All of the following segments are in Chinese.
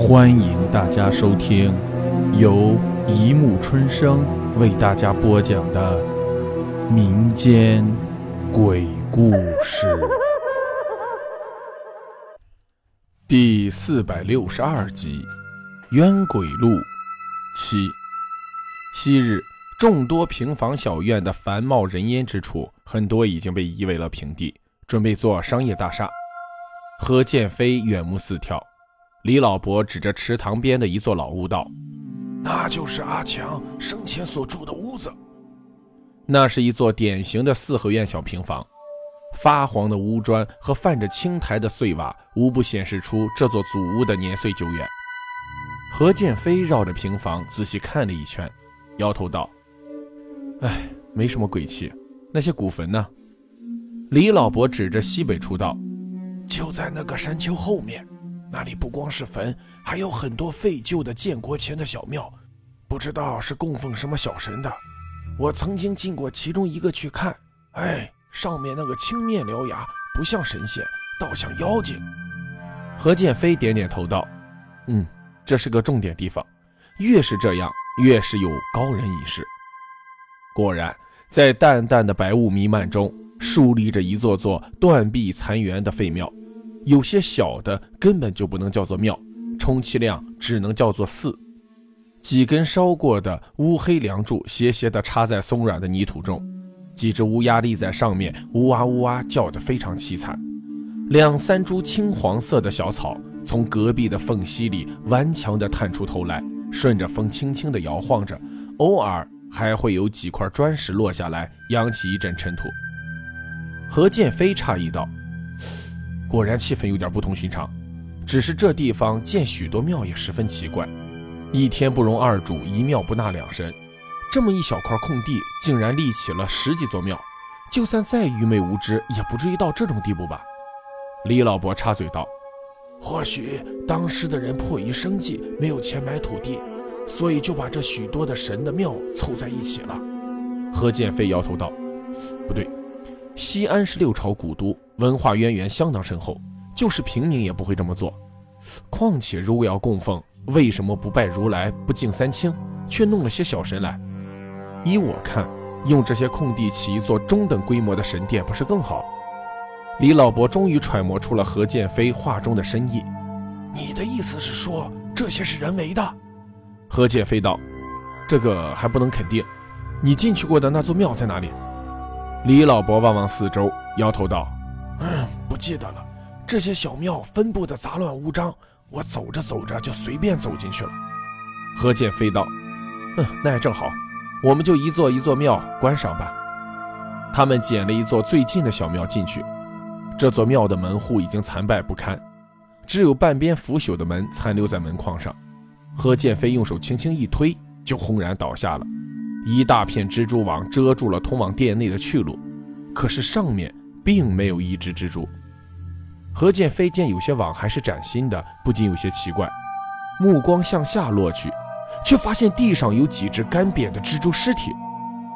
欢迎大家收听由一木春生为大家播讲的民间鬼故事第四百六十二集《冤鬼路》七。昔日众多平房小院的繁茂人烟之处，很多已经被夷为了平地，准备做商业大厦。何建飞远目四眺。李老伯指着池塘边的一座老屋道：“那就是阿强生前所住的屋子。那是一座典型的四合院小平房，发黄的屋砖和泛着青苔的碎瓦，无不显示出这座祖屋的年岁久远。”何建飞绕着平房仔细看了一圈，摇头道：“哎，没什么鬼气。那些古坟呢？”李老伯指着西北处道：“就在那个山丘后面。”那里不光是坟，还有很多废旧的建国前的小庙，不知道是供奉什么小神的。我曾经进过其中一个去看，哎，上面那个青面獠牙，不像神仙，倒像妖精。何建飞点点头道：“嗯，这是个重点地方，越是这样，越是有高人隐士。”果然，在淡淡的白雾弥漫中，竖立着一座座断壁残垣的废庙。有些小的根本就不能叫做庙，充其量只能叫做寺。几根烧过的乌黑梁柱斜斜地插在松软的泥土中，几只乌鸦立在上面，呜哇呜哇叫得非常凄惨。两三株青黄色的小草从隔壁的缝隙里顽强地探出头来，顺着风轻轻地摇晃着，偶尔还会有几块砖石落下来，扬起一阵尘土。何建飞诧异道。果然气氛有点不同寻常，只是这地方建许多庙也十分奇怪，一天不容二主，一庙不纳两神。这么一小块空地，竟然立起了十几座庙，就算再愚昧无知，也不至于到这种地步吧？李老伯插嘴道：“或许当时的人迫于生计，没有钱买土地，所以就把这许多的神的庙凑在一起了。”何建飞摇头道：“不对。”西安是六朝古都，文化渊源相当深厚，就是平民也不会这么做。况且，如果要供奉，为什么不拜如来，不敬三清，却弄了些小神来？依我看，用这些空地起一座中等规模的神殿，不是更好？李老伯终于揣摩出了何建飞话中的深意。你的意思是说，这些是人为的？何建飞道：“这个还不能肯定。你进去过的那座庙在哪里？”李老伯望望四周，摇头道：“嗯，不记得了。这些小庙分布的杂乱无章，我走着走着就随便走进去了。”何剑飞道：“嗯，那也正好，我们就一座一座庙观赏吧。”他们捡了一座最近的小庙进去。这座庙的门户已经残败不堪，只有半边腐朽的门残留在门框上。何剑飞用手轻轻一推，就轰然倒下了。一大片蜘蛛网遮住了通往殿内的去路，可是上面并没有一只蜘蛛。何建飞见有些网还是崭新的，不禁有些奇怪，目光向下落去，却发现地上有几只干瘪的蜘蛛尸体。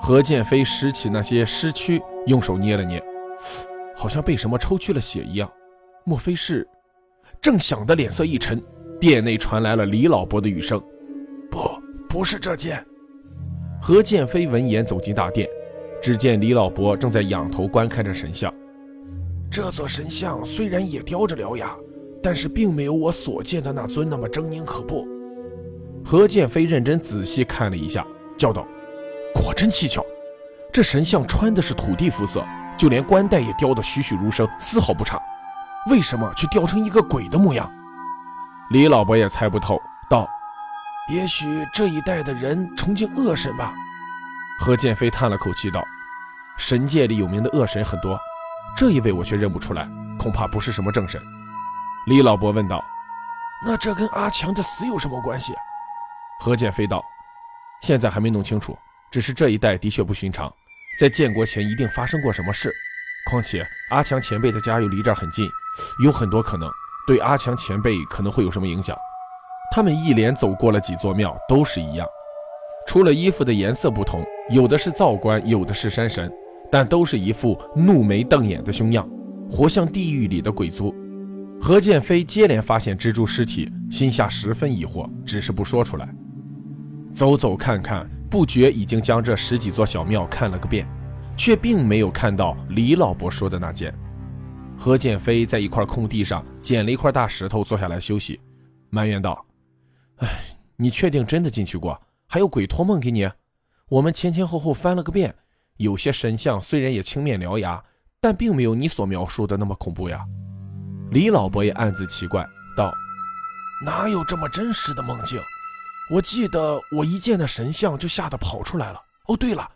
何建飞拾起那些尸躯，用手捏了捏，好像被什么抽去了血一样。莫非是……正想的脸色一沉，殿内传来了李老伯的语声：“不，不是这件。”何建飞闻言走进大殿，只见李老伯正在仰头观看着神像。这座神像虽然也雕着獠牙，但是并没有我所见的那尊那么狰狞可怖。何建飞认真仔细看了一下，叫道：“果真蹊跷！这神像穿的是土地肤色，就连冠带也雕得栩栩如生，丝毫不差。为什么却雕成一个鬼的模样？”李老伯也猜不透，道。也许这一代的人崇敬恶神吧。何剑飞叹了口气道：“神界里有名的恶神很多，这一位我却认不出来，恐怕不是什么正神。”李老伯问道：“那这跟阿强的死有什么关系？”何剑飞道：“现在还没弄清楚，只是这一代的确不寻常，在建国前一定发生过什么事。况且阿强前辈的家又离这儿很近，有很多可能，对阿强前辈可能会有什么影响。”他们一连走过了几座庙，都是一样，除了衣服的颜色不同，有的是灶官，有的是山神，但都是一副怒眉瞪眼的凶样，活像地狱里的鬼卒。何建飞接连发现蜘蛛尸体，心下十分疑惑，只是不说出来。走走看看，不觉已经将这十几座小庙看了个遍，却并没有看到李老伯说的那间。何建飞在一块空地上捡了一块大石头，坐下来休息，埋怨道：“哎，你确定真的进去过？还有鬼托梦给你？我们前前后后翻了个遍，有些神像虽然也青面獠牙，但并没有你所描述的那么恐怖呀。”李老伯也暗自奇怪，道：“哪有这么真实的梦境？我记得我一见那神像就吓得跑出来了。哦，对了，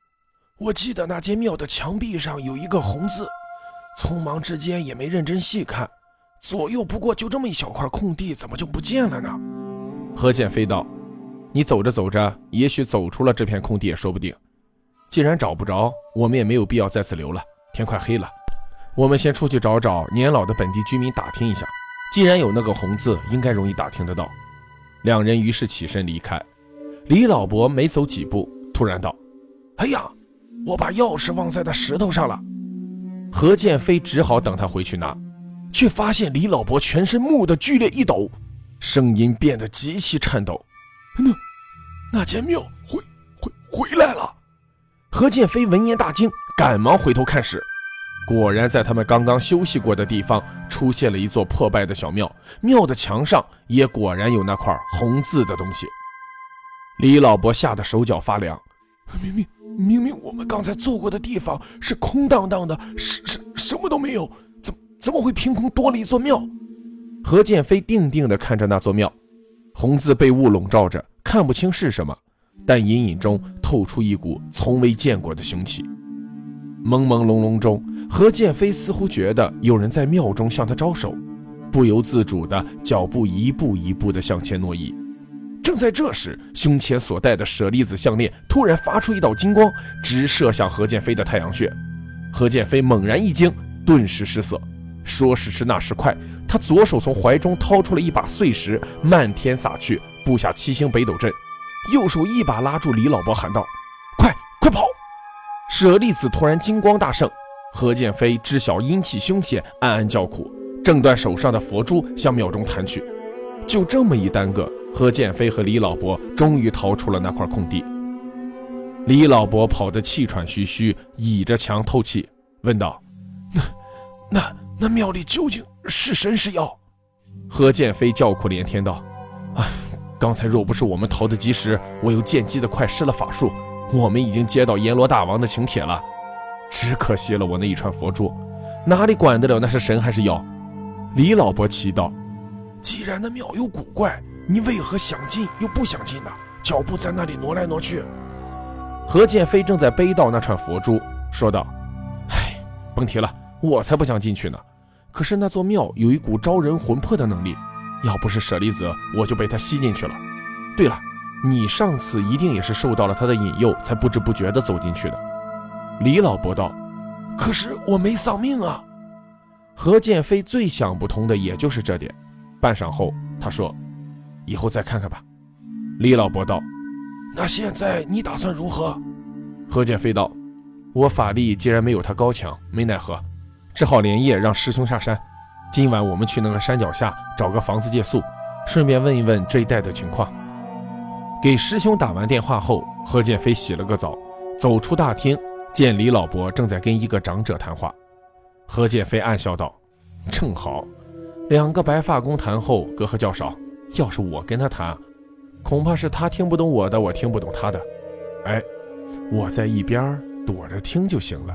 我记得那间庙的墙壁上有一个红字。”匆忙之间也没认真细看，左右不过就这么一小块空地，怎么就不见了呢？何建飞道：“你走着走着，也许走出了这片空地也说不定。既然找不着，我们也没有必要在此留了。天快黑了，我们先出去找找年老的本地居民打听一下。既然有那个红字，应该容易打听得到。”两人于是起身离开。李老伯没走几步，突然道：“哎呀，我把钥匙忘在那石头上了。”何建飞只好等他回去拿，却发现李老伯全身木的剧烈一抖，声音变得极其颤抖。那那间庙回回回来了！何建飞闻言大惊，赶忙回头看时，果然在他们刚刚休息过的地方出现了一座破败的小庙，庙的墙上也果然有那块红字的东西。李老伯吓得手脚发凉，明明。明明我们刚才坐过的地方是空荡荡的，什什什么都没有，怎怎么会凭空多了一座庙？何建飞定定地看着那座庙，红字被雾笼罩着，看不清是什么，但隐隐中透出一股从未见过的凶气。朦朦胧胧中，何建飞似乎觉得有人在庙中向他招手，不由自主的脚步一步一步地向前挪移。正在这时，胸前所戴的舍利子项链突然发出一道金光，直射向何建飞的太阳穴。何建飞猛然一惊，顿时失色。说时迟，那时快，他左手从怀中掏出了一把碎石，漫天撒去，布下七星北斗阵；右手一把拉住李老伯，喊道：“快，快跑！”舍利子突然金光大盛，何建飞知晓阴气凶险，暗暗叫苦，挣断手上的佛珠，向庙中弹去。就这么一耽搁。何建飞和李老伯终于逃出了那块空地。李老伯跑得气喘吁吁，倚着墙透气，问道：“那、那、那庙里究竟是神是妖？”何建飞叫苦连天道：“啊，刚才若不是我们逃得及时，我又见机的快施了法术，我们已经接到阎罗大王的请帖了。只可惜了我那一串佛珠，哪里管得了那是神还是妖？”李老伯奇道：“既然那庙有古怪。”你为何想进又不想进呢？脚步在那里挪来挪去。何建飞正在背到那串佛珠，说道：“唉，甭提了，我才不想进去呢。可是那座庙有一股招人魂魄的能力，要不是舍利子，我就被他吸进去了。对了，你上次一定也是受到了他的引诱，才不知不觉地走进去的。”李老伯道：“可是我没丧命啊。”何剑飞最想不通的也就是这点。半晌后，他说。以后再看看吧，李老伯道。那现在你打算如何？何剑飞道。我法力既然没有他高强，没奈何，只好连夜让师兄下山。今晚我们去那个山脚下找个房子借宿，顺便问一问这一带的情况。给师兄打完电话后，何建飞洗了个澡，走出大厅，见李老伯正在跟一个长者谈话。何建飞暗笑道：“正好，两个白发公谈后，隔阂较少。”要是我跟他谈，恐怕是他听不懂我的，我听不懂他的。哎，我在一边躲着听就行了。